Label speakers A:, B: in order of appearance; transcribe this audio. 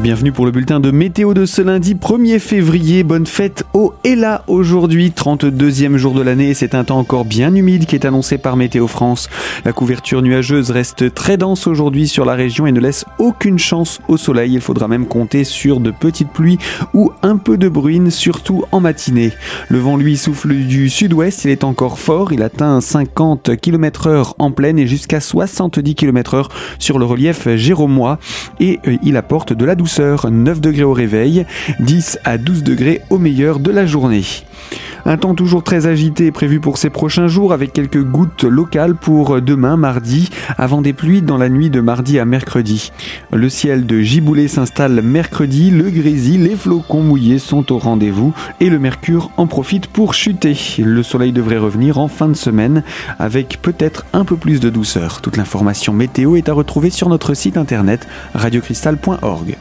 A: bienvenue pour le bulletin de météo de ce lundi 1er février. Bonne fête au là aujourd'hui, 32e jour de l'année. C'est un temps encore bien humide qui est annoncé par Météo France. La couverture nuageuse reste très dense aujourd'hui sur la région et ne laisse aucune chance au soleil. Il faudra même compter sur de petites pluies ou un peu de bruine, surtout en matinée. Le vent lui souffle du sud-ouest, il est encore fort. Il atteint 50 km heure en pleine et jusqu'à 70 km heure sur le relief jéromois. Et euh, il apporte de la douceur, 9 degrés au réveil, 10 à 12 degrés au meilleur de la journée. Un temps toujours très agité prévu pour ces prochains jours avec quelques gouttes locales pour demain mardi avant des pluies dans la nuit de mardi à mercredi. Le ciel de Giboulé s'installe mercredi, le grésil, les flocons mouillés sont au rendez-vous et le mercure en profite pour chuter. Le soleil devrait revenir en fin de semaine avec peut-être un peu plus de douceur. Toute l'information météo est à retrouver sur notre site internet radiocristal.org.